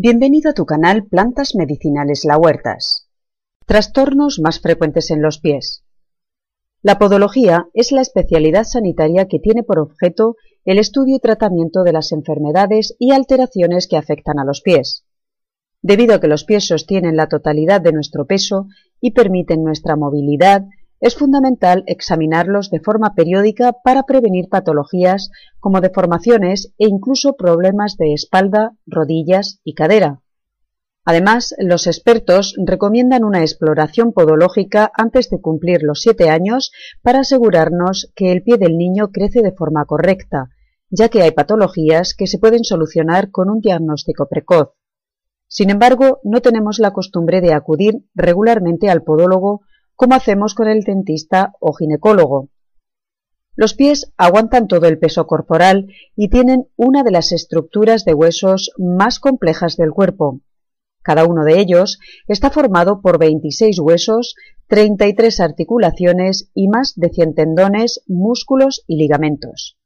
Bienvenido a tu canal Plantas Medicinales La Huertas. Trastornos más frecuentes en los pies. La podología es la especialidad sanitaria que tiene por objeto el estudio y tratamiento de las enfermedades y alteraciones que afectan a los pies. Debido a que los pies sostienen la totalidad de nuestro peso y permiten nuestra movilidad, es fundamental examinarlos de forma periódica para prevenir patologías como deformaciones e incluso problemas de espalda, rodillas y cadera. Además, los expertos recomiendan una exploración podológica antes de cumplir los siete años para asegurarnos que el pie del niño crece de forma correcta, ya que hay patologías que se pueden solucionar con un diagnóstico precoz. Sin embargo, no tenemos la costumbre de acudir regularmente al podólogo como hacemos con el dentista o ginecólogo. Los pies aguantan todo el peso corporal y tienen una de las estructuras de huesos más complejas del cuerpo. Cada uno de ellos está formado por 26 huesos, 33 articulaciones y más de 100 tendones, músculos y ligamentos.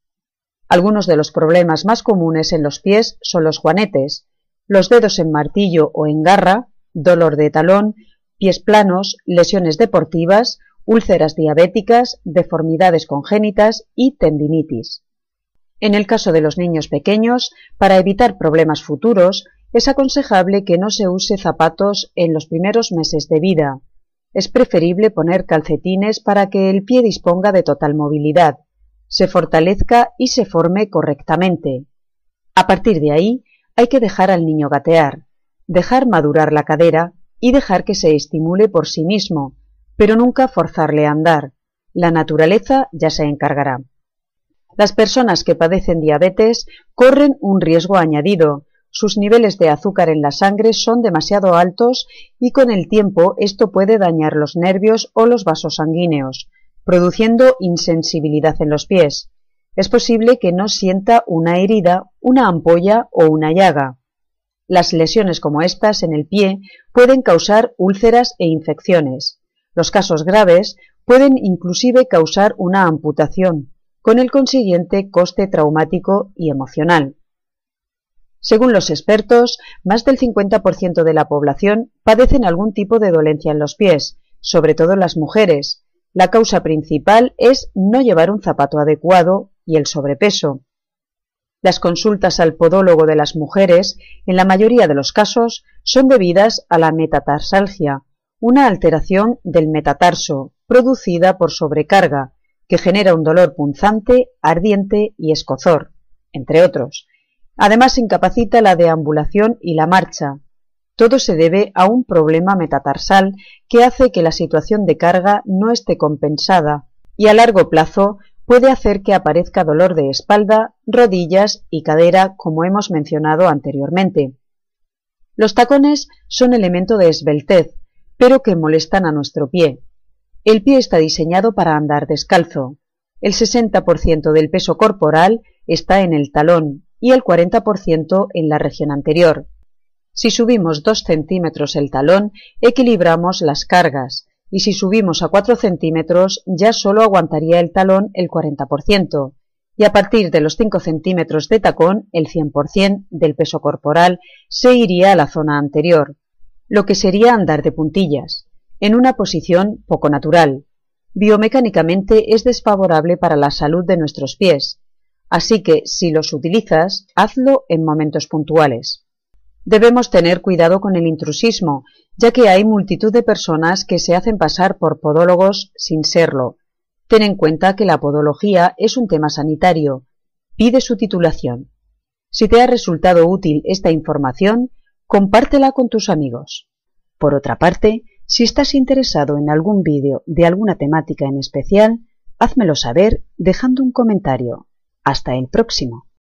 Algunos de los problemas más comunes en los pies son los juanetes, los dedos en martillo o en garra, dolor de talón, pies planos, lesiones deportivas, úlceras diabéticas, deformidades congénitas y tendinitis. En el caso de los niños pequeños, para evitar problemas futuros, es aconsejable que no se use zapatos en los primeros meses de vida. Es preferible poner calcetines para que el pie disponga de total movilidad, se fortalezca y se forme correctamente. A partir de ahí, hay que dejar al niño gatear, dejar madurar la cadera y dejar que se estimule por sí mismo, pero nunca forzarle a andar. La naturaleza ya se encargará. Las personas que padecen diabetes corren un riesgo añadido. Sus niveles de azúcar en la sangre son demasiado altos y con el tiempo esto puede dañar los nervios o los vasos sanguíneos, produciendo insensibilidad en los pies. Es posible que no sienta una herida, una ampolla o una llaga. Las lesiones como estas en el pie pueden causar úlceras e infecciones. Los casos graves pueden inclusive causar una amputación, con el consiguiente coste traumático y emocional. Según los expertos, más del 50% de la población padecen algún tipo de dolencia en los pies, sobre todo las mujeres. La causa principal es no llevar un zapato adecuado y el sobrepeso. Las consultas al podólogo de las mujeres, en la mayoría de los casos, son debidas a la metatarsalgia, una alteración del metatarso producida por sobrecarga, que genera un dolor punzante, ardiente y escozor, entre otros. Además incapacita la deambulación y la marcha. Todo se debe a un problema metatarsal que hace que la situación de carga no esté compensada y a largo plazo puede hacer que aparezca dolor de espalda, rodillas y cadera, como hemos mencionado anteriormente. Los tacones son elemento de esbeltez, pero que molestan a nuestro pie. El pie está diseñado para andar descalzo. El 60% del peso corporal está en el talón y el 40% en la región anterior. Si subimos 2 centímetros el talón, equilibramos las cargas, y si subimos a 4 centímetros ya solo aguantaría el talón el 40%, y a partir de los 5 centímetros de tacón el 100% del peso corporal se iría a la zona anterior, lo que sería andar de puntillas, en una posición poco natural. Biomecánicamente es desfavorable para la salud de nuestros pies, así que si los utilizas, hazlo en momentos puntuales. Debemos tener cuidado con el intrusismo, ya que hay multitud de personas que se hacen pasar por podólogos sin serlo. Ten en cuenta que la podología es un tema sanitario. Pide su titulación. Si te ha resultado útil esta información, compártela con tus amigos. Por otra parte, si estás interesado en algún vídeo de alguna temática en especial, házmelo saber dejando un comentario. Hasta el próximo.